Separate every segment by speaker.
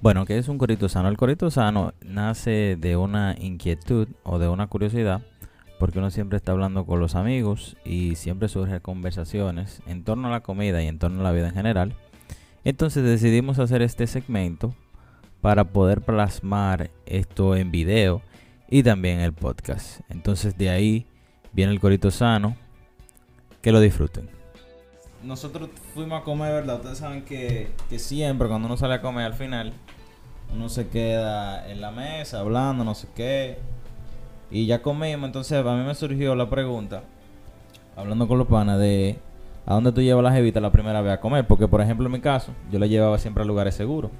Speaker 1: Bueno, ¿qué es un corito sano? El corito sano nace de una inquietud o de una curiosidad, porque uno siempre está hablando con los amigos y siempre surgen conversaciones en torno a la comida y en torno a la vida en general. Entonces decidimos hacer este segmento para poder plasmar esto en video y también el podcast. Entonces de ahí viene el corito sano. Que lo disfruten. Nosotros fuimos a comer, ¿verdad? Ustedes saben que, que siempre cuando uno sale a comer al final, uno se queda en la mesa hablando, no sé qué. Y ya comimos, entonces a mí me surgió la pregunta, hablando con los panas, de a dónde tú llevas la jevita la primera vez a comer. Porque, por ejemplo, en mi caso, yo la llevaba siempre a lugares seguros.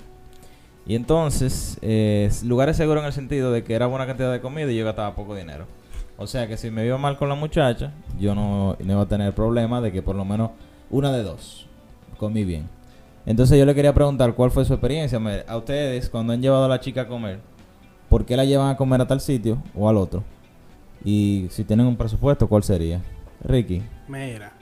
Speaker 1: Y entonces, eh, lugares seguros en el sentido de que era buena cantidad de comida y yo gastaba poco dinero. O sea que si me iba mal con la muchacha, yo no, no iba a tener problema de que por lo menos una de dos comí bien. Entonces yo le quería preguntar cuál fue su experiencia. A ustedes, cuando han llevado a la chica a comer, ¿por qué la llevan a comer a tal sitio o al otro? Y si tienen un presupuesto, ¿cuál sería? Ricky.
Speaker 2: Mira,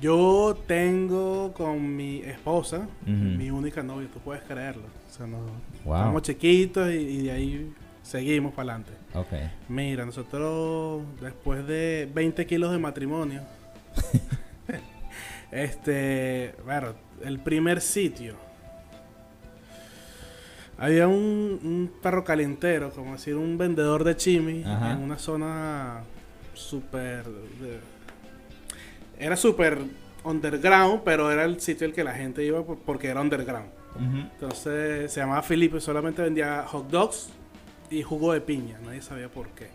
Speaker 2: yo tengo con mi esposa, mi única novia, tú puedes creerlo. O sea, no,
Speaker 1: Wow.
Speaker 2: estamos chiquitos y, y de ahí seguimos para adelante.
Speaker 1: Ok.
Speaker 2: Mira, nosotros después de 20 kilos de matrimonio, este, bueno, el primer sitio. Había un, un perro calentero, como decir, un vendedor de chimi
Speaker 1: Ajá.
Speaker 2: en una zona súper... Era súper underground, pero era el sitio al que la gente iba por- porque era underground. Entonces se llamaba Felipe, solamente vendía hot dogs y jugo de piña, nadie sabía por qué.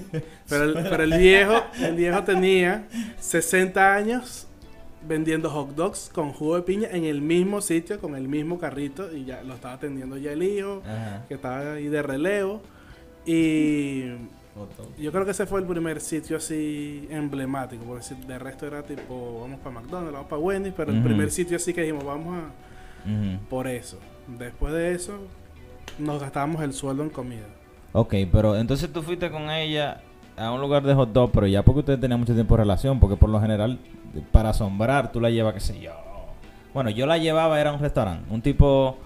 Speaker 2: Pero el, pero el viejo, el viejo tenía 60 años vendiendo hot dogs con jugo de piña en el mismo sitio, con el mismo carrito, y ya lo estaba atendiendo ya el hijo,
Speaker 1: Ajá.
Speaker 2: que estaba ahí de relevo. Y yo creo que ese fue el primer sitio así emblemático, porque si de resto era tipo, vamos para McDonald's, vamos para Wendy's, pero el primer sitio así que dijimos, vamos a por eso. Después de eso, nos gastábamos el sueldo en comida.
Speaker 1: Ok, pero entonces tú fuiste con ella a un lugar de hot dog, pero ya porque ustedes tenían mucho tiempo de relación, porque por lo general, para asombrar, tú la llevas, qué sé yo. Bueno, yo la llevaba, era un restaurante, un tipo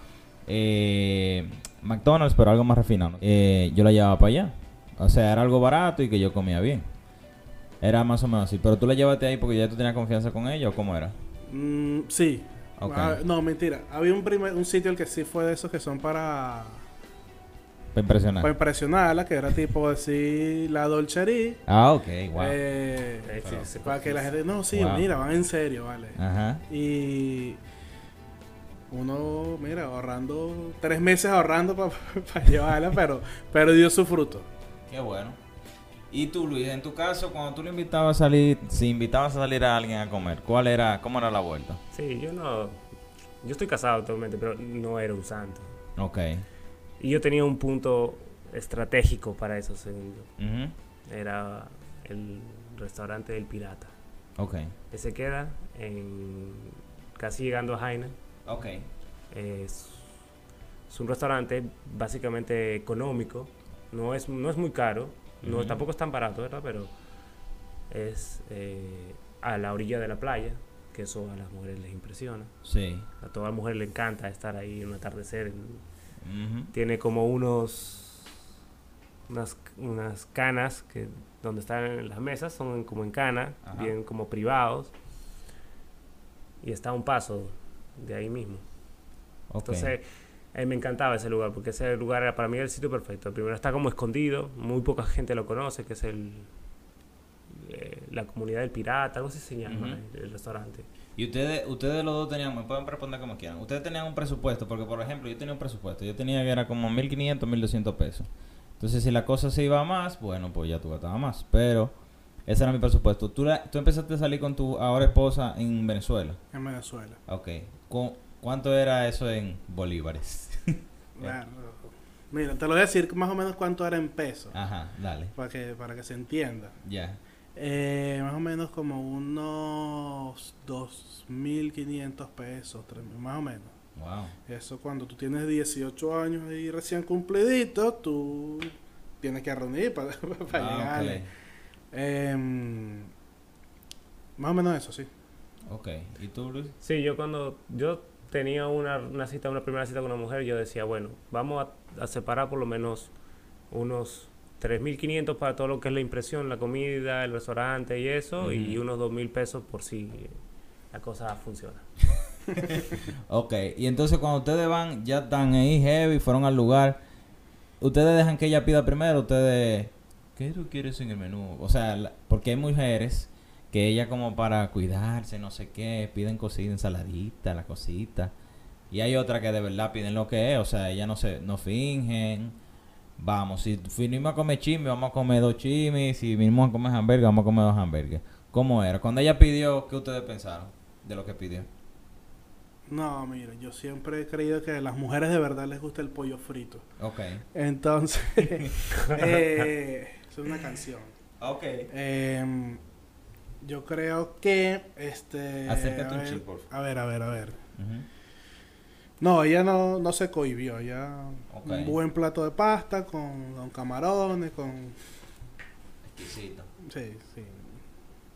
Speaker 1: eh, McDonald's, pero algo más refinado. Eh, yo la llevaba para allá. O sea, era algo barato y que yo comía bien. Era más o menos así. Pero tú la llevaste ahí porque ya tú tenías confianza con ella o cómo era?
Speaker 2: Mm, sí. Ah, no, mentira. Había un, primer, un sitio el que sí fue de esos que son para,
Speaker 1: Para impresionar.
Speaker 2: para impresionarla, que era tipo decir la dolcería.
Speaker 1: ah, ok, wow.
Speaker 2: Eh,
Speaker 3: Eh, sí, sí,
Speaker 2: para que la gente, no, sí,
Speaker 1: Wow.
Speaker 2: mira, van en serio, vale.
Speaker 1: Ajá.
Speaker 2: Y uno, mira, ahorrando, tres meses ahorrando para llevarla, pero, pero dio su fruto.
Speaker 1: Qué bueno. Y tú, Luis, en tu caso, cuando tú le invitabas a salir, si invitabas a salir a alguien a comer, ¿cuál era, cómo era la vuelta?
Speaker 3: Sí, yo no. Yo estoy casado actualmente, pero no era un santo.
Speaker 1: Ok.
Speaker 3: Y yo tenía un punto estratégico para eso, según yo.
Speaker 1: Ujú.
Speaker 3: Era el restaurante del Pirata.
Speaker 1: Ok.
Speaker 3: Que se queda en. casi llegando a Jaina.
Speaker 1: Ok.
Speaker 3: Es, es un restaurante básicamente económico. No es, no es muy caro. No. Tampoco es tan barato, ¿verdad? Pero es eh, a la orilla de la playa. Que eso a las mujeres les impresiona.
Speaker 1: Sí.
Speaker 3: A toda mujer le encanta estar ahí en un atardecer. en- Tiene como unos unas, unas canas que donde están las mesas son como en cana,
Speaker 1: Ajá.
Speaker 3: bien como privados. Y está a un paso de ahí mismo. Entonces, me encantaba ese lugar porque ese lugar era para mí el sitio perfecto. Primero está como escondido, muy poca gente lo conoce, que es el la comunidad del pirata, algo así se llama el, el restaurante.
Speaker 1: Y ustedes, ustedes los dos tenían, me pueden responder como quieran. Ustedes tenían un presupuesto, porque por ejemplo, yo tenía un presupuesto. Yo tenía que era como 1500, 1200 pesos. Entonces, si la cosa se iba a más, bueno, pues ya tú gastabas más. Pero ese era mi presupuesto. Tú, la- tú empezaste a salir con tu ahora esposa en Venezuela.
Speaker 2: En Venezuela.
Speaker 1: Ok. ¿Cu- ¿Cuánto era eso en bolívares?
Speaker 2: Mira, te lo voy a decir más o menos cuánto era en pesos.
Speaker 1: Ajá, dale.
Speaker 2: Para que, para que se entienda.
Speaker 1: Ya.
Speaker 2: Eh, más o menos como unos 2.500 pesos, 3.000, más o menos.
Speaker 1: Wow.
Speaker 2: Eso cuando tú tienes 18 años y recién cumplidito, tú tienes que reunir para, para
Speaker 1: Ah,
Speaker 2: llegarle. Em, más o menos eso, sí.
Speaker 1: ok. Ok. ¿Y tú, Luis?
Speaker 3: Sí, yo cuando yo tenía una, una cita, una primera cita con una mujer, yo decía, bueno, vamos a, a separar por lo menos unos 3.500 para todo lo que es la impresión, la comida, el restaurante y eso, y unos 2.000 pesos por si la cosa funciona.
Speaker 1: Ok, y entonces cuando ustedes van, ya están ahí heavy, fueron al lugar, ustedes dejan que ella pida primero, ustedes, ¿qué tú quieres en el menú? O sea, la- porque hay mujeres que ella como para cuidarse, no sé qué, piden cosita, ensaladita, la cosita. Y hay otras que de verdad piden lo que es, o sea, ellas no se, no fingen. Vamos, si vinimos a comer chimi, vamos a comer dos chimis, si vinimos a comer hamburgues, vamos a comer dos hamburgues. ¿Cómo era? Cuando ella pidió, ¿qué ustedes pensaron de lo que pidió?
Speaker 2: No, mira, yo siempre he creído que a las mujeres de verdad les gusta el pollo frito.
Speaker 1: Ok.
Speaker 2: Entonces, eh, es una canción.
Speaker 1: Ok.
Speaker 2: Em, yo creo que, este...
Speaker 1: Acércate un chin, por favor.
Speaker 2: A ver, a ver, a ver.
Speaker 1: Ujú.
Speaker 2: No, ella no, no se cohibió. Ella
Speaker 1: Ok.
Speaker 2: un buen plato de pasta con, con camarones, con...
Speaker 1: Exquisito.
Speaker 2: Sí, sí.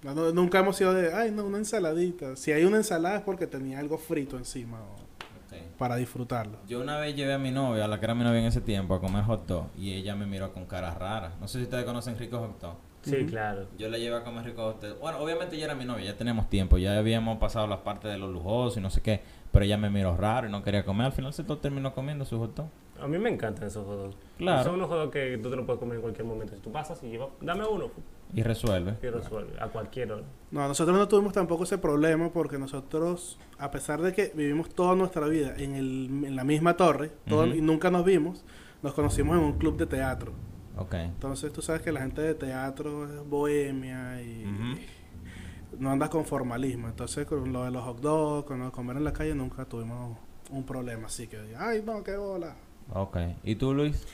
Speaker 2: No, no, nunca hemos sido de, ay, no, una ensaladita. Si hay una ensalada es porque tenía algo frito encima o- para disfrutarlo.
Speaker 1: Yo una vez llevé a mi novia, a la que era mi novia en ese tiempo, a comer hot dog y ella me miró con cara rara. No sé si ustedes conocen Rico Hot Dog.
Speaker 3: Sí, claro.
Speaker 1: Yo la llevé a comer Rico Hot Dog. Bueno, obviamente ya era mi novia, ya teníamos tiempo, ya habíamos pasado las partes de los lujosos y no sé qué, pero ella me miró raro y no quería comer. Al final se todo terminó comiendo su hot dog.
Speaker 3: A mí me encantan esos hot dogs.
Speaker 1: Claro.
Speaker 3: Son unos hot dogs que tú te los puedes comer en cualquier momento. Si tú pasas y llevas, dame uno
Speaker 1: Y resuelve.
Speaker 3: y resuelve. A cualquier hora.
Speaker 2: No, nosotros no tuvimos tampoco ese problema porque nosotros, a pesar de que vivimos toda nuestra vida en, el, en la misma torre todo- y nunca nos vimos, nos conocimos en un club de teatro.
Speaker 1: Ok.
Speaker 2: Entonces tú sabes que la gente de teatro es bohemia y
Speaker 1: Ujú.
Speaker 2: No anda con formalismo. Entonces con lo de los hot dogs, con lo de comer en la calle, nunca tuvimos un problema. Así que, ay, no, qué bola.
Speaker 1: Ok. ¿Y tú, Luis?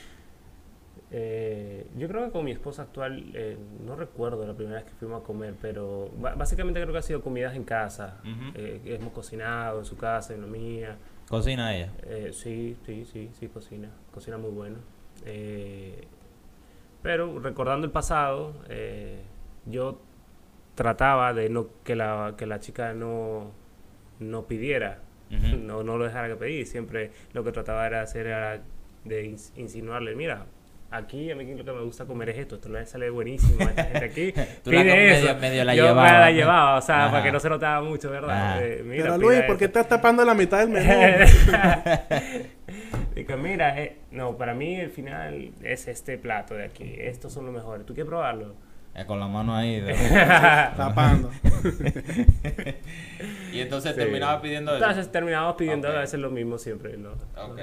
Speaker 3: Eh, yo creo que con mi esposa actual, eh, no recuerdo la primera vez que fuimos a comer, pero básicamente creo que ha sido comidas en casa. Eh, hemos cocinado en su casa, en la mía.
Speaker 1: ¿Cocina ella?
Speaker 3: Eh, sí, sí, sí, sí, cocina. Cocina muy bueno. Eh, pero recordando el pasado, eh, yo trataba de no que la, que la chica no, no pidiera, no, no lo dejara que pedir. Siempre lo que trataba era hacer era de ins- insinuarle, mira, aquí a mí lo que me gusta comer es esto, esto le sale buenísimo a esta gente aquí.
Speaker 1: Tú la
Speaker 3: pide eso.
Speaker 1: medio- medio la
Speaker 3: yo me
Speaker 1: llevaba.
Speaker 3: la llevaba, o sea,
Speaker 1: Ajá.
Speaker 3: para que no se notaba mucho, ¿verdad? Eh, mira,
Speaker 2: Pero Luis, ¿por qué estás tapando la mitad del menú?
Speaker 3: Digo, mira, eh, no, para mí el final es este plato de aquí. Estos son los mejores. ¿Tú quieres probarlo?
Speaker 1: Eh, con la mano ahí. de-
Speaker 2: Tapando.
Speaker 1: y entonces
Speaker 3: Sí.
Speaker 1: terminaba pidiendo eso.
Speaker 3: Entonces terminamos pidiendo a veces lo mismo siempre. ¿no?
Speaker 1: Ok.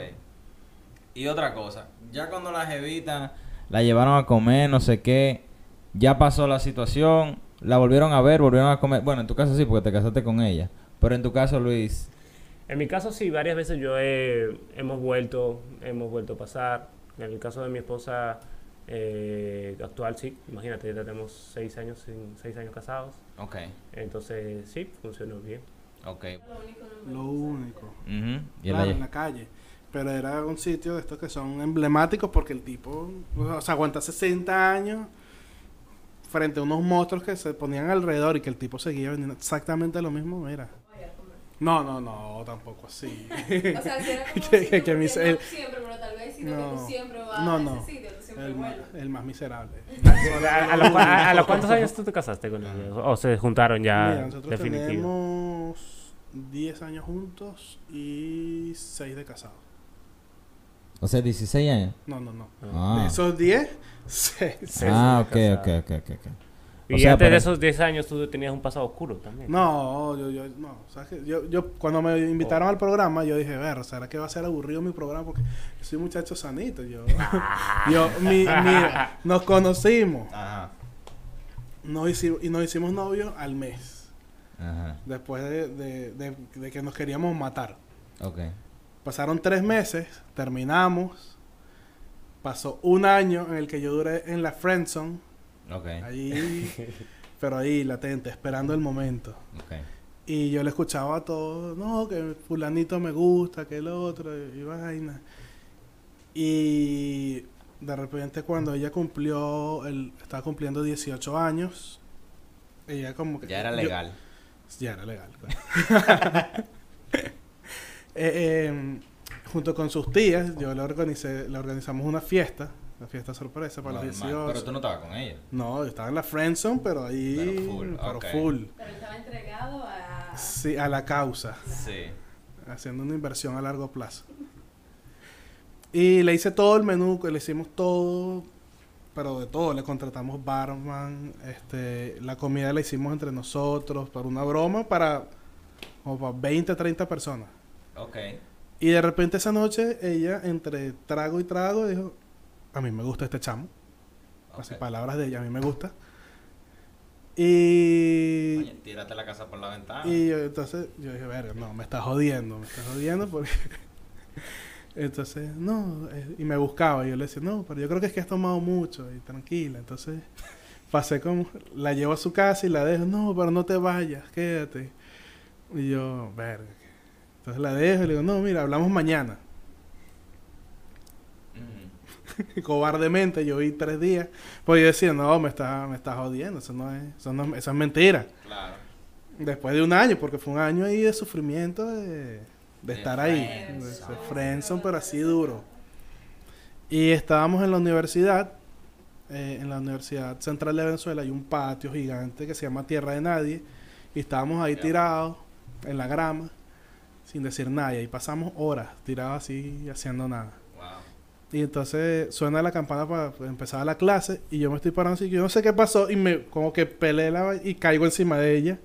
Speaker 1: Y otra cosa, ya cuando la jevita la llevaron a comer, no sé qué, ya pasó la situación, la volvieron a ver, volvieron a comer. Bueno, en tu caso sí, porque te casaste con ella. Pero en tu caso, Luis,
Speaker 3: En mi caso sí, varias veces yo he, hemos vuelto, hemos vuelto a pasar. En el caso de mi esposa eh, actual sí, imagínate, ya tenemos seis años, sin- seis años casados.
Speaker 1: ok,
Speaker 3: Entonces sí, funcionó bien.
Speaker 1: ok.
Speaker 2: Lo único.
Speaker 1: Y
Speaker 2: Claro,
Speaker 1: la
Speaker 2: en la calle. Pero era un sitio de estos que son emblemáticos porque el tipo, o sea, aguanta 60 años frente a unos monstruos que se ponían alrededor y que el tipo seguía vendiendo exactamente lo mismo, mira. No, no, no, tampoco así.
Speaker 4: O sea, si era como
Speaker 2: Que- que mi-
Speaker 4: porque
Speaker 2: el-
Speaker 4: no siempre, pero tal vez sino que
Speaker 2: No.
Speaker 4: tú siempre vas
Speaker 2: No,
Speaker 4: a
Speaker 2: no.
Speaker 4: ese sitio,
Speaker 2: el, el más miserable.
Speaker 3: ¿A, a los, a- a los cuántos años tú te casaste con ella? ¿O se juntaron ya
Speaker 2: Mira, nosotros
Speaker 3: definitivo?
Speaker 2: tenemos 10 años juntos y 6 de casados.
Speaker 1: O sea, 16 años.
Speaker 2: No, no, no.
Speaker 1: Ah,
Speaker 2: De esos 10, 6.
Speaker 3: Sí,
Speaker 1: ah ok, ok, ok, ok.
Speaker 3: Y
Speaker 1: O sea,
Speaker 3: antes
Speaker 1: pero-
Speaker 3: de esos 10 años tú tenías un pasado oscuro también.
Speaker 2: No, yo, yo, no, ¿sabes qué? Yo, yo, cuando me invitaron al programa, yo dije, ver, ¿será que va a ser aburrido mi programa? Porque yo soy un muchacho sanito, yo, yo, mi, mira, nos conocimos,
Speaker 1: Ajá,
Speaker 2: nos hicimos, y nos hicimos novios al mes,
Speaker 1: ajá,
Speaker 2: después de, de, de, de que nos queríamos matar.
Speaker 1: ok.
Speaker 2: Pasaron tres meses, terminamos, pasó un año en el que yo duré en la friendzone,
Speaker 1: Ok,
Speaker 2: ahí, pero ahí latente, esperando el momento.
Speaker 1: ok.
Speaker 2: Y yo le escuchaba a todo, no, que fulanito me gusta, que el otro, y vaina. Y de repente cuando ella cumplió, el, estaba cumpliendo 18 años, ella como que...
Speaker 1: Ya era
Speaker 2: yo-
Speaker 1: legal.
Speaker 2: ya era legal, claro. Eh, eh, junto con sus tías, yo le organicé, le organizamos una fiesta, una fiesta sorpresa para los
Speaker 1: Normal,
Speaker 2: 18.
Speaker 1: Pero tú no estabas con ella.
Speaker 2: No, yo estaba en la friendzone, pero ahí...
Speaker 1: Pero full,
Speaker 2: pero full.
Speaker 4: Pero estaba entregado a...
Speaker 2: Sí, a la causa.
Speaker 1: Sí.
Speaker 2: haciendo una inversión a largo plazo. Y le hice todo el menú, le hicimos todo, pero de todo. Le contratamos barman, este, la comida la hicimos entre nosotros, para una broma, para como para 20, 30 personas.
Speaker 1: Ok.
Speaker 2: Y de repente esa noche ella, entre trago y trago, dijo, a mí me gusta este chamo. Así palabras de ella, a mí me gusta. Y...
Speaker 1: Oye, tírate la casa por la ventana.
Speaker 2: Y yo, entonces yo dije, verga, no, me estás jodiendo, me estás jodiendo porque... entonces, no, eh, y me buscaba y yo le decía, no, pero yo creo que es que has tomado mucho y tranquila. Entonces pasé como, la llevo a su casa y la dejo, no, pero no te vayas, quédate. Y yo, verga. Entonces la dejo y le digo, no, mira, hablamos mañana. Cobardemente, yo vi tres días. Pues yo decía, no, me está, me está jodiendo, eso no es, eso no, eso es mentira.
Speaker 1: Claro.
Speaker 2: Después de un año, porque fue un año ahí de sufrimiento de, de estar ahí, de,
Speaker 4: friendzone.
Speaker 2: de friendzone, pero así duro. Y estábamos en la universidad, eh, en la Universidad Central de Venezuela, hay un patio gigante que se llama Tierra de Nadie, y estábamos ahí tirados en la grama, sin decir nada, y ahí pasamos horas tirados así, haciendo nada.
Speaker 1: Wow.
Speaker 2: Y entonces suena la campana para empezar la clase y yo me estoy parando así, yo no sé qué pasó y me como que peleé la, y caigo encima de ella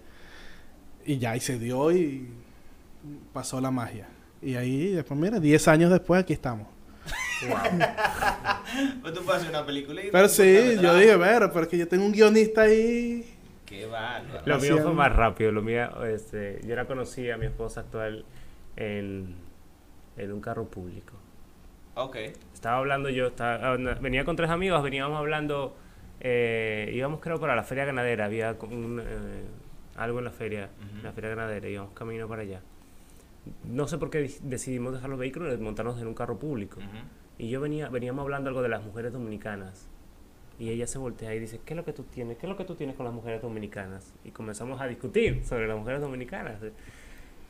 Speaker 2: y ya y se dio y pasó la magia. Y ahí después mira, 10 años después aquí estamos.
Speaker 1: Pues tú puedes hacer una película y...
Speaker 2: Pero sí, yo dije, pero, pero es que yo tengo un guionista ahí.
Speaker 1: Qué bárbaro.
Speaker 3: Lo mío fue más rápido. Lo mío, este, yo la conocí a mi esposa actual en, en un carro público.
Speaker 1: Ok.
Speaker 3: Estaba hablando yo, estaba- ah, venía con tres amigos, veníamos hablando, eh, íbamos creo para la feria ganadera, había un, eh, algo en la feria, en la feria ganadera, íbamos camino para allá. No sé por qué dec- decidimos dejar los vehículos y montarnos en un carro público.
Speaker 1: Ujú.
Speaker 3: Y yo venía, veníamos hablando algo de las mujeres dominicanas. Y ella se voltea y dice, ¿qué es lo que tú tienes? ¿Qué es lo que tú tienes con las mujeres dominicanas? Y comenzamos a discutir sobre las mujeres dominicanas.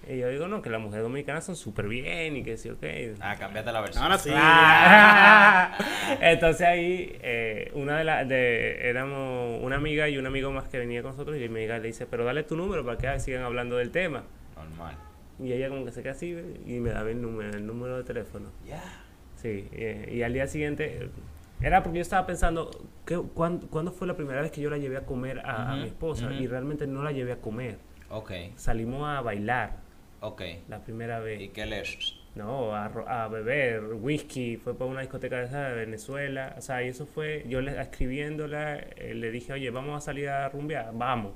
Speaker 3: Y yo digo, no, que las mujeres dominicanas son súper bien y que sí, ok.
Speaker 1: Ah, cámbiate la versión.
Speaker 2: Ahora sí.
Speaker 3: Ah. Entonces ahí, eh, una de las, de, éramos una amiga y un amigo más que venía con nosotros y mi amiga le dice, pero dale tu número para que sigan hablando del tema.
Speaker 1: Normal.
Speaker 3: Y ella como que se queda así y me daba el número, el número de teléfono.
Speaker 1: Ya.
Speaker 3: Sí, eh, y al día siguiente, era porque yo estaba pensando, ¿qué, cuándo, cuándo fue la primera vez que yo la llevé a comer a, mi esposa? Y realmente no la llevé a comer.
Speaker 1: Ok.
Speaker 3: Salimos a bailar
Speaker 1: Ok.
Speaker 3: la primera vez.
Speaker 1: ¿Y qué lees?
Speaker 3: No, a, a beber whisky, fue para una discoteca de esa de Venezuela, o sea, y eso fue, yo le, escribiéndola, eh, le dije, oye, vamos a salir a rumbear, vamos.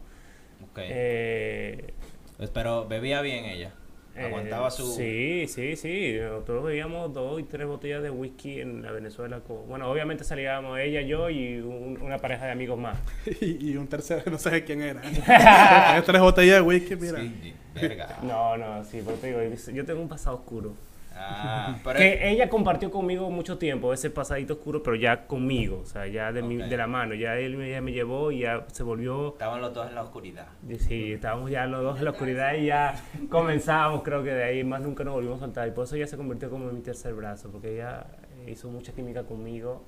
Speaker 1: Ok.
Speaker 3: Eh,
Speaker 1: Pues, Pero bebía bien ella.
Speaker 3: Eh,
Speaker 1: Aguantaba su...
Speaker 3: Sí, sí, sí, nosotros bebíamos dos y tres botellas de whisky en la Venezuela. con- bueno, obviamente salíamos ella, yo y un- una pareja de amigos más.
Speaker 2: Y, y un tercero, no sé quién era. Tres botellas de whisky, mira.
Speaker 1: Sí, verga.
Speaker 3: No, no, sí, pero te digo, yo tengo un pasado oscuro.
Speaker 1: Ah, pero...
Speaker 3: Que ella compartió conmigo mucho tiempo ese pasadito oscuro, pero ya conmigo, o sea, ya de, mi- de la mano. Ya él me- ya me llevó y ya se volvió.
Speaker 1: Estaban los dos en la oscuridad.
Speaker 3: y Sí, estábamos ya los dos en la oscuridad y ya comenzábamos, creo que de ahí más nunca nos volvimos a soltar. Y por eso ella se convirtió como en mi tercer brazo, porque ella hizo mucha química conmigo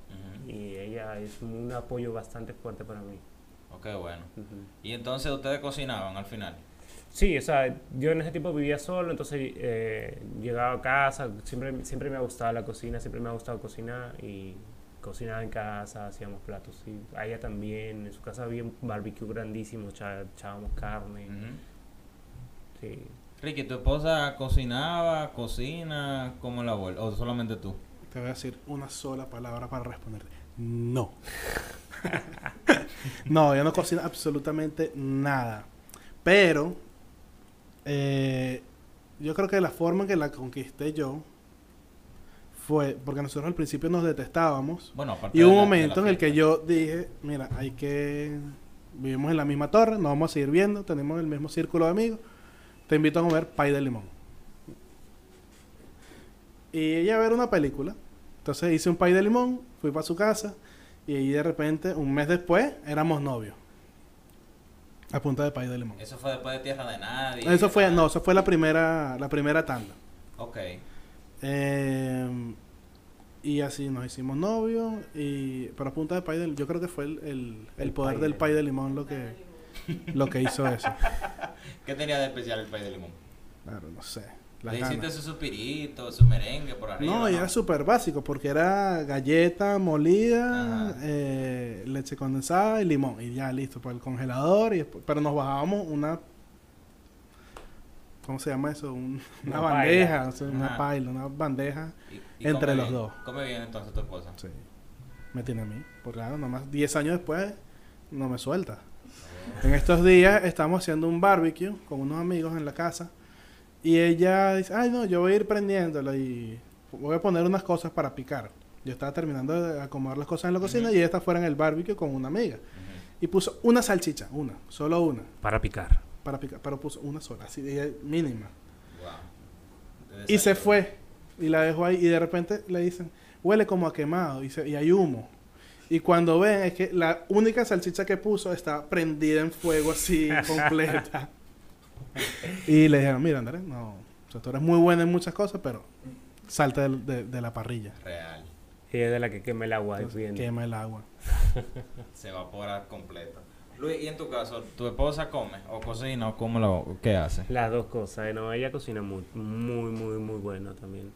Speaker 3: y ella es un apoyo bastante fuerte para mí.
Speaker 1: Ok, bueno. Y entonces ustedes cocinaban al final.
Speaker 3: Sí, o sea, yo en ese tiempo vivía solo, entonces eh, llegaba a casa, siempre, siempre me ha gustado la cocina, siempre me ha gustado cocinar y cocinaba en casa, hacíamos platos. Y a ella también, en su casa había un barbecue grandísimo, echábamos carne. Sí.
Speaker 1: Ricky, ¿tu esposa cocinaba, cocina, cómo la vuelve? ¿O solamente tú?
Speaker 2: Te voy a decir una sola palabra para responderte. No. no, ella no cocina absolutamente nada. Pero eh, yo creo que la forma en que la conquisté yo fue porque nosotros al principio nos detestábamos.
Speaker 1: Bueno,
Speaker 2: Y hubo un momento en el que yo dije, mira, hay que... Vivimos en la misma torre, nos vamos a seguir viendo, tenemos el mismo círculo de amigos. Te invito a comer pay de limón. Y ella a ver una película. Entonces hice un pay de limón, fui para su casa y ahí de repente, un mes después, éramos novios. A punta de pay de limón.
Speaker 1: Eso fue después de Tierra de Nadie.
Speaker 2: Eso fue, no, eso fue la primera, la primera tanda.
Speaker 1: Ok.
Speaker 2: Eh, y así nos hicimos novios. Y, pero a punta de pay de Yo creo que fue el, el, el
Speaker 3: El
Speaker 2: poder
Speaker 3: pay
Speaker 2: del
Speaker 3: de-
Speaker 2: pay de limón lo que, lo que hizo eso.
Speaker 1: ¿Qué tenía de especial el pay de limón?
Speaker 2: Claro, no sé.
Speaker 1: Le hiciste su suspirito, su merengue por arriba.
Speaker 2: No, y era súper básico porque era galleta molida, eh, leche condensada y limón. Y ya listo, por el congelador. Y después- pero nos bajábamos una. ¿Cómo se llama eso? Un- una,
Speaker 3: Una
Speaker 2: bandeja,
Speaker 3: paila.
Speaker 2: o sea, una paila, una bandeja.
Speaker 1: Y- y
Speaker 2: entre los
Speaker 1: bien.
Speaker 2: dos.
Speaker 1: Come bien entonces tu esposa.
Speaker 2: Sí. Me tiene a mí. Por claro, nomás 10 años después no me suelta. En estos días estamos haciendo un barbecue con unos amigos en la casa. Y ella dice, ay no, yo voy a ir prendiéndolo y voy a poner unas cosas para picar. Yo estaba terminando de acomodar las cosas en la cocina y ella está fuera en el barbecue con una amiga. Y puso una salchicha, una, solo una,
Speaker 3: Para picar.
Speaker 2: para picar. Pero puso una sola, así de mínima.
Speaker 1: Wow.
Speaker 2: Y se fue. Y la dejó ahí. Y de repente le dicen, huele como a quemado. Y, se- y hay humo. Y cuando ven es que la única salchicha que puso está prendida en fuego así completa. Y le dijeron, mira Andrés, no. O sea, tú eres muy buena en muchas cosas, pero salta de, de la parrilla.
Speaker 1: Real.
Speaker 3: Y es de la que quema el agua
Speaker 2: Entonces, quema el agua.
Speaker 1: Se evapora completo. Luis, ¿y en tu caso, tu esposa come o cocina o cómo lo, qué hace?
Speaker 3: Las dos cosas. No, ella cocina muy, muy, muy, muy bueno también.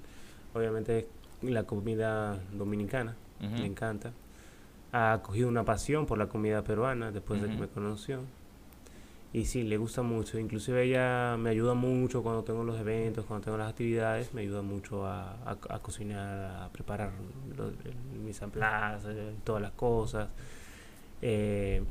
Speaker 3: Obviamente la comida dominicana,
Speaker 1: Ujú.
Speaker 3: le encanta. Ha cogido una pasión por la comida peruana después de que me conoció. Y sí, le gusta mucho. Inclusive ella me ayuda mucho cuando tengo los eventos, cuando tengo las actividades. Me ayuda mucho a, a- a cocinar, a preparar los, mis emplas, todas las cosas. Eh,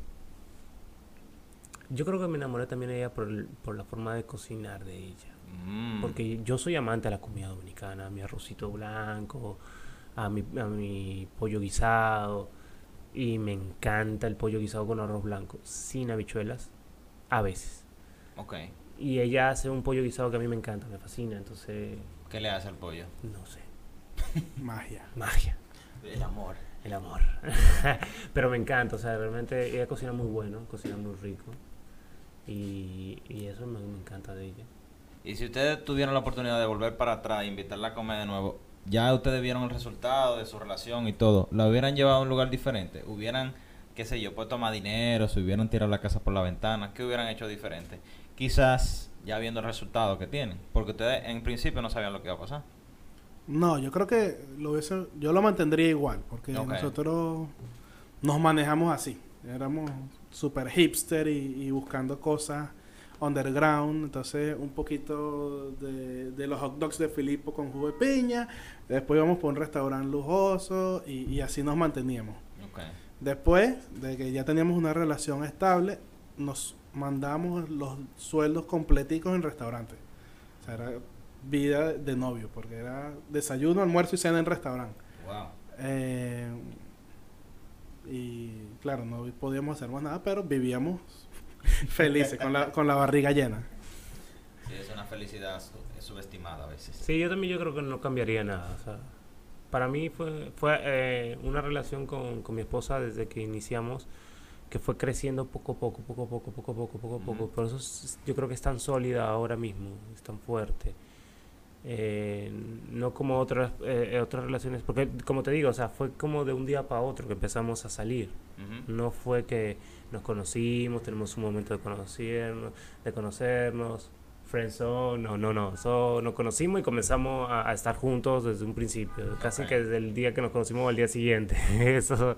Speaker 3: yo creo que me enamoré también de ella por, el- por la forma de cocinar de ella.
Speaker 1: Mm.
Speaker 3: Porque yo soy amante de la comida dominicana, a mi arrocito blanco, a mi, a mi pollo guisado. Y me encanta el pollo guisado con arroz blanco, sin habichuelas, a veces.
Speaker 1: Ok.
Speaker 3: Y ella hace un pollo guisado que a mí me encanta, me fascina, entonces,
Speaker 1: ¿Qué le hace al pollo?
Speaker 3: no sé,
Speaker 2: Magia.
Speaker 3: magia,
Speaker 1: El amor.
Speaker 3: el amor. Pero me encanta, o sea, realmente ella cocina muy bueno, cocina muy rico. Y, y eso me, me encanta de ella.
Speaker 1: Y si ustedes tuvieran la oportunidad de volver para atrás e invitarla a comer de nuevo, ya ustedes vieron el resultado de su relación y todo, ¿la hubieran llevado a un lugar diferente? ¿Hubieran, qué sé yo, puesto más dinero? ¿Se hubieran tirado la casa por la ventana? ¿Qué hubieran hecho diferente? Quizás ya viendo el resultado que tienen, porque ustedes en principio no sabían lo que iba a pasar.
Speaker 2: No, yo creo que lo hubiese, yo lo mantendría igual, porque nosotros nos manejamos así. Éramos super hipster y, y buscando cosas underground. Entonces, un poquito de, de los hot dogs de Filippo con jugo de piña. Después íbamos por un restaurante lujoso y, y así nos manteníamos.
Speaker 1: Ok.
Speaker 2: Después de que ya teníamos una relación estable, nos mandamos los sueldos completicos en restaurantes. O sea, era vida de novio, porque era desayuno, almuerzo y cena en restaurante.
Speaker 1: Wow.
Speaker 2: Eh, y claro, no podíamos hacer más nada, pero vivíamos felices, con la, con la barriga llena.
Speaker 1: Sí, es una felicidad su- subestimada a veces.
Speaker 3: Sí, yo también yo creo que no cambiaría nada. o sea, para mí fue, fue eh, una relación con, con mi esposa desde que iniciamos que fue creciendo poco a poco, poco a poco, poco a poco, poco a poco.
Speaker 1: Ujú.
Speaker 3: Por eso es- yo creo que es tan sólida ahora mismo, es tan fuerte. Eh, no como otras eh, otras relaciones, porque como te digo, o sea, fue como de un día para otro que empezamos a salir. No fue que nos conocimos, tenemos un momento de conocernos, de conocernos, friendzone, no, no, no. So, nos conocimos y comenzamos a, a estar juntos desde un principio, casi que desde el día que nos conocimos al día siguiente. Eso.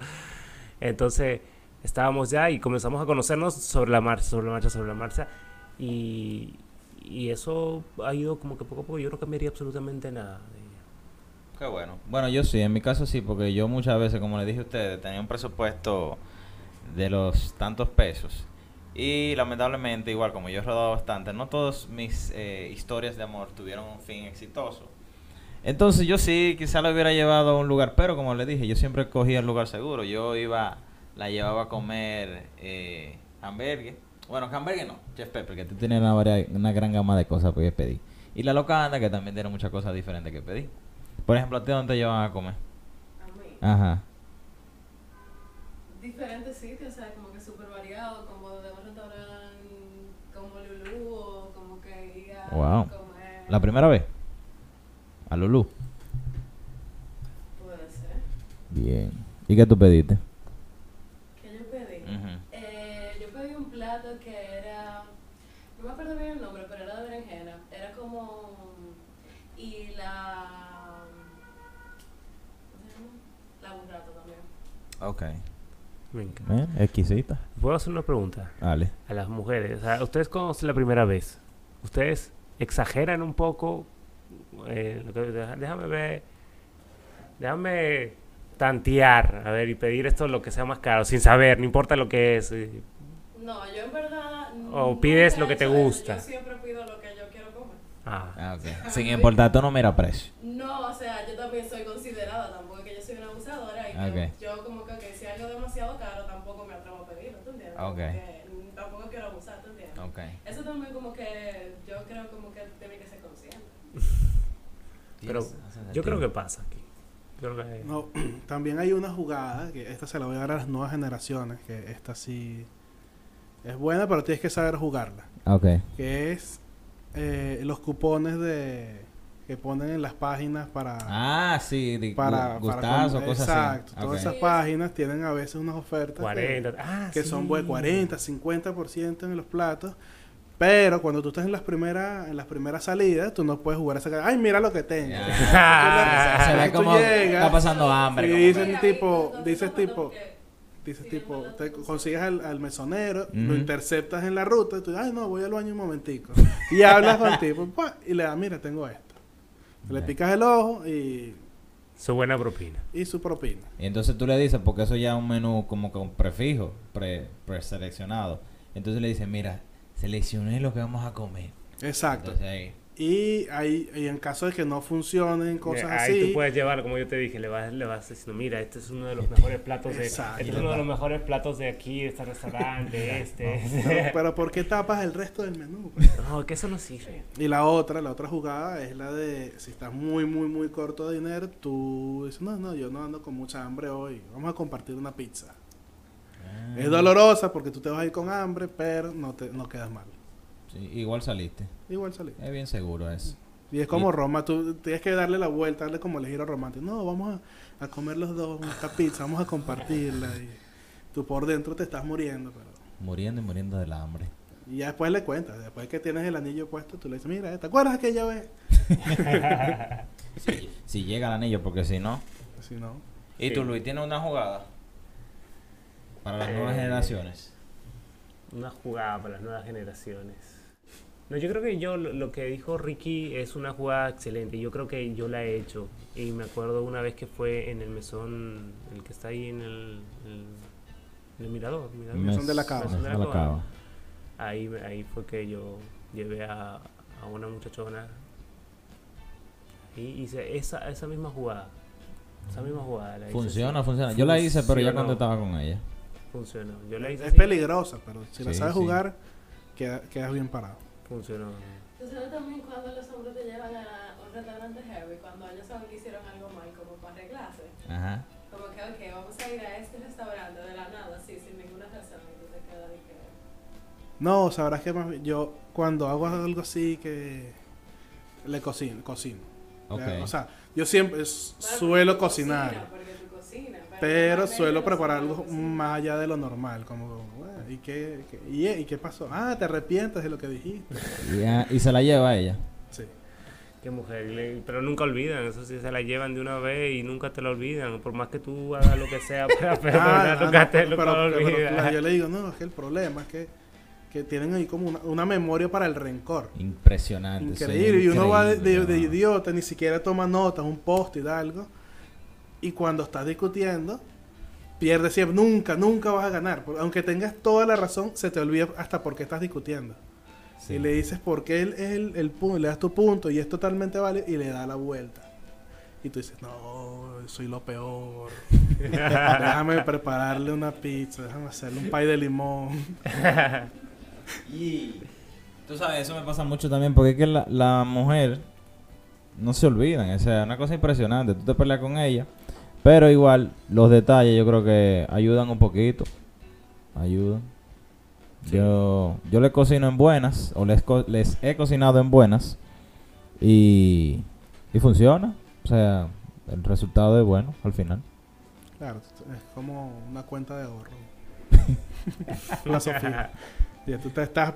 Speaker 3: Entonces, estábamos ya y comenzamos a conocernos sobre la marcha, sobre la marcha, sobre la marcha. Y, y eso ha ido como que poco a poco, yo no cambiaría absolutamente nada de ella.
Speaker 1: Qué bueno. Bueno, yo sí, en mi caso sí, porque yo muchas veces, como les dije a ustedes, tenía un presupuesto de los tantos pesos. Y lamentablemente, igual como yo he rodado bastante, no todas mis eh, historias de amor tuvieron un fin exitoso. Entonces yo sí, quizá la hubiera llevado a un lugar, pero como les dije, yo siempre cogía el lugar seguro. Yo iba, la llevaba a comer eh, hamburgues. Bueno, hamburgues no, Chef Pepper, que tú tienes una, varia- una gran gama de cosas que pedir. Y la locanda, que también tiene muchas cosas diferentes que pedir. Por ejemplo, ¿a ti dónde te llevan a comer? Ajá.
Speaker 4: Diferentes sitios, o sea, como que súper variado, como de un restaurante como Lulú o como que ir a
Speaker 1: Wow.
Speaker 4: comer.
Speaker 1: ¿La primera vez? A Lulú.
Speaker 4: Puede ser.
Speaker 1: Bien. ¿Y qué tú pediste?
Speaker 4: ¿Qué yo pedí? Eh, yo pedí un plato que era. No me acuerdo bien el nombre, pero era de berenjena. Era como. Y la. ¿Cómo se llama? La burrata también.
Speaker 1: Ok.
Speaker 3: Venga.
Speaker 1: Bien, exquisita.
Speaker 3: ¿Puedo hacer una pregunta
Speaker 1: Dale.
Speaker 3: a las mujeres? O sea, ¿ustedes conocen la primera vez? ¿Ustedes exageran un poco? Eh, lo que- deja- déjame ver. Déjame tantear, a ver, y pedir esto lo que sea más caro, sin saber, no importa lo que es. eh,
Speaker 4: No, yo en verdad.
Speaker 3: O pides lo que te
Speaker 4: hecho eso.
Speaker 3: gusta.
Speaker 4: Yo siempre pido lo que yo quiero comer.
Speaker 3: Ah,
Speaker 1: Ah, ok. Sin importar, tú no mira precio.
Speaker 4: No, o sea, yo también soy considerada, tampoco es que yo soy una abusadora y que
Speaker 1: Ok.
Speaker 4: yo como que, ok, si algo es demasiado caro tampoco me atrevo a pedirlo, ¿tú entiendes?
Speaker 1: Ok.
Speaker 4: Porque mm, tampoco quiero abusar, ¿tú entiendes?
Speaker 1: Ok.
Speaker 4: Eso también como que yo creo como que tiene que ser consciente.
Speaker 3: pero yo creo que pasa aquí. Yo creo que-
Speaker 2: No, también hay una jugada, que esta se la voy a dar a las nuevas generaciones, que esta sí es buena, pero tienes que saber jugarla.
Speaker 1: Ok.
Speaker 2: Que es eh, los cupones de que ponen en las páginas para...
Speaker 1: Ah, sí. De
Speaker 2: para,
Speaker 1: gu-
Speaker 2: para
Speaker 1: cosas
Speaker 2: Exacto.
Speaker 1: así.
Speaker 2: Todas esas páginas tienen a veces unas ofertas que-
Speaker 3: 40. Ah,
Speaker 2: que
Speaker 3: sí.
Speaker 2: son buen 40, 50% en los platos. Pero cuando tú estás en las primeras en las primeras salidas, tú no puedes jugar esa Ay, mira lo que tengo.
Speaker 1: Se ve como
Speaker 2: llegas,
Speaker 1: está pasando hambre.
Speaker 2: Sí,
Speaker 1: como-
Speaker 2: dice el
Speaker 4: Mira,
Speaker 2: tipo-
Speaker 4: entonces,
Speaker 2: dice el
Speaker 4: no,
Speaker 2: tipo- Dices tipo, te consigues al, al mesonero, lo interceptas en la ruta y tú ay no, voy al baño un momentico. Y hablas con el tipo y le das, mira, tengo esto. Le picas el ojo y,
Speaker 3: Su buena propina.
Speaker 2: y su propina.
Speaker 1: Y entonces tú le dices, porque eso ya es un menú como con prefijo, pre, preseleccionado. Entonces le dices, mira, seleccioné lo que vamos a comer.
Speaker 2: Exacto.
Speaker 1: Entonces ahí.
Speaker 2: Y, ahí, y en caso de que no funcionen cosas
Speaker 3: Eh, Ahí
Speaker 2: así,
Speaker 3: tú puedes llevar, como yo te dije, le vas, le vas diciendo, mira, este es uno de los mejores platos de,
Speaker 2: Exacto.
Speaker 3: este es uno de los mejores platos de aquí, de este restaurante, este.
Speaker 2: pero, pero ¿por qué tapas el resto del menú?
Speaker 3: No, que eso no sirve.
Speaker 2: Y la otra, la otra jugada es la de si estás muy, muy, muy corto de dinero, tú dices, no, no, yo no ando con mucha hambre hoy, vamos a compartir una pizza.
Speaker 1: Ah.
Speaker 2: Es dolorosa porque tú te vas a ir con hambre, pero no, te, no quedas mal.
Speaker 1: Sí, igual saliste.
Speaker 2: Igual salí.
Speaker 1: Es bien seguro eso.
Speaker 2: Y es como
Speaker 1: Y-
Speaker 2: Roma, tú tienes que darle la vuelta, darle como el giro romántico. No, vamos a, a comer los dos esta pizza, vamos a compartirla. Y tú por dentro te estás muriendo, pero...
Speaker 1: Muriendo y muriendo del hambre.
Speaker 2: Y ya después le cuentas, después que tienes el anillo puesto, tú le dices, mira, ¿te acuerdas aquella vez?
Speaker 1: Si, si llega el anillo, porque si no.
Speaker 2: Si no,
Speaker 1: ¿Y
Speaker 3: Sí.
Speaker 1: tú, Luis, tienes una jugada? Para las nuevas
Speaker 3: Eh,
Speaker 1: generaciones.
Speaker 3: Una jugada para las nuevas generaciones. No, yo creo que yo, lo, que dijo Ricky es una jugada excelente. Yo creo que yo la he hecho. Y me acuerdo una vez que fue en el mesón, el que está ahí en el, el, en el mirador. mirador.
Speaker 2: Mes- Mesón de la Cava.
Speaker 3: Mesón de la
Speaker 1: Mesón de la
Speaker 3: Cava. Ahí, me- ahí fue que yo llevé a, a una muchachona y hice esa, esa misma jugada. Esa misma jugada. la hice
Speaker 1: Funciona,
Speaker 3: así.
Speaker 1: funciona. Yo la hice, pero ya cuando estaba con ella.
Speaker 3: Funcionó. Yo la hice
Speaker 2: es
Speaker 3: así,
Speaker 2: peligrosa, pero si la sabes
Speaker 1: sí.
Speaker 2: jugar, queda- quedas bien parado.
Speaker 3: Funcionó.
Speaker 4: Tú sabes también cuando los hombres te llevan a un restaurante heavy, cuando ellos saben que hicieron algo mal, como para arreglarse.
Speaker 1: Ajá.
Speaker 4: Como que, ok, vamos a ir a este restaurante de la nada, así, sin ninguna razón, y tú te quedas de que...
Speaker 2: No, sabrás que más bien- yo cuando hago algo así que le cocino, cocino.
Speaker 1: Ok.
Speaker 2: O sea, yo siempre
Speaker 4: Bueno,
Speaker 2: suelo cocinar,
Speaker 4: cocinas, porque tú cocinas,
Speaker 2: pero suelo preparar algo más allá de lo normal, como, bueno, ¿y qué, qué- y, y qué pasó? Ah, te arrepientes de lo que dijiste.
Speaker 1: Y, y se la lleva ella.
Speaker 2: Sí.
Speaker 3: Qué mujer, pero nunca olvidan, eso sí se la llevan de una vez y nunca te la olvidan, por más que tú hagas lo que sea para
Speaker 2: Ah,
Speaker 3: perdonar,
Speaker 2: ah,
Speaker 3: nunca
Speaker 2: no,
Speaker 3: te
Speaker 2: pero, pero-
Speaker 3: lo
Speaker 2: pero,
Speaker 3: olvidas.
Speaker 2: claro, yo le digo, no, es que el problema es que, que tienen ahí como una, una memoria para el rencor.
Speaker 1: Impresionante. sí,
Speaker 2: Increíble. Y uno va de, idiota, ni siquiera toma notas, un post y da algo. Y cuando estás discutiendo, pierdes siempre. Nunca, nunca vas a ganar. Aunque tengas toda la razón, se te olvida hasta por qué estás discutiendo.
Speaker 1: Sí.
Speaker 2: Y le dices por qué él es el, el punto, le das tu punto y es totalmente válido y le da la vuelta. Y tú dices, no, soy lo peor. déjame prepararle una pizza, déjame hacerle un pay de limón.
Speaker 1: Y tú sabes, eso me pasa mucho también porque es que la, la mujer no se olvidan. O sea, una cosa impresionante. Tú te peleas con ella, pero igual los detalles yo creo que ayudan un poquito. Ayudan.
Speaker 3: Sí.
Speaker 1: Yo, yo les cocino en buenas, o les, co- les he cocinado en buenas. Y Y funciona. O sea, el resultado es bueno al final.
Speaker 2: Claro, es como una cuenta de ahorro. la Sofía. Y tú te estás,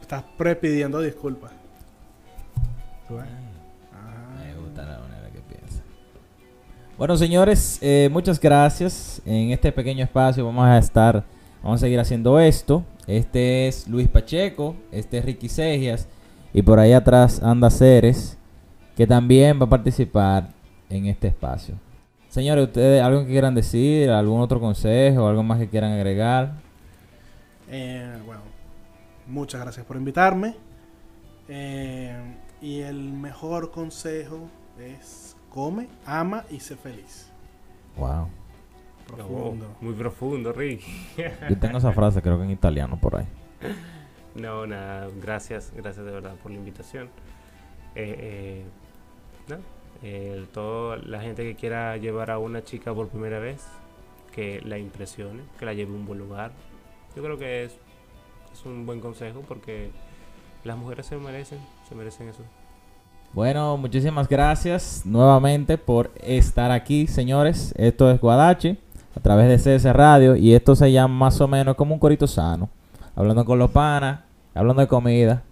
Speaker 2: estás prepidiendo disculpas. ¿Tú
Speaker 1: Bueno, señores, eh, muchas gracias. En este pequeño espacio vamos a estar, vamos a seguir haciendo esto. Este es Luis Pacheco, este es Ricky Segias y por ahí atrás anda Ceres, que también va a participar en este espacio. Señores, ¿ustedes algo que quieran decir? ¿Algún otro consejo? ¿Algo más que quieran agregar?
Speaker 2: Eh, bueno, muchas gracias por invitarme. Eh, y el mejor consejo es come, ama y sé feliz.
Speaker 1: Wow.
Speaker 2: Profundo.
Speaker 3: Oh, muy profundo, Rick.
Speaker 1: Yo tengo esa frase, creo que en italiano por ahí.
Speaker 3: No, nada, gracias, gracias de verdad por la invitación. Eh, eh, no, eh, toda la gente que quiera llevar a una chica por primera vez, que la impresione, que la lleve a un buen lugar. Yo creo que es, es un buen consejo porque las mujeres se merecen, se merecen eso.
Speaker 1: Bueno, muchísimas gracias nuevamente por estar aquí, señores. Esto es Guadache a través de CS Radio y esto se llama más o menos como un corito sano. Hablando con los panas, hablando de comida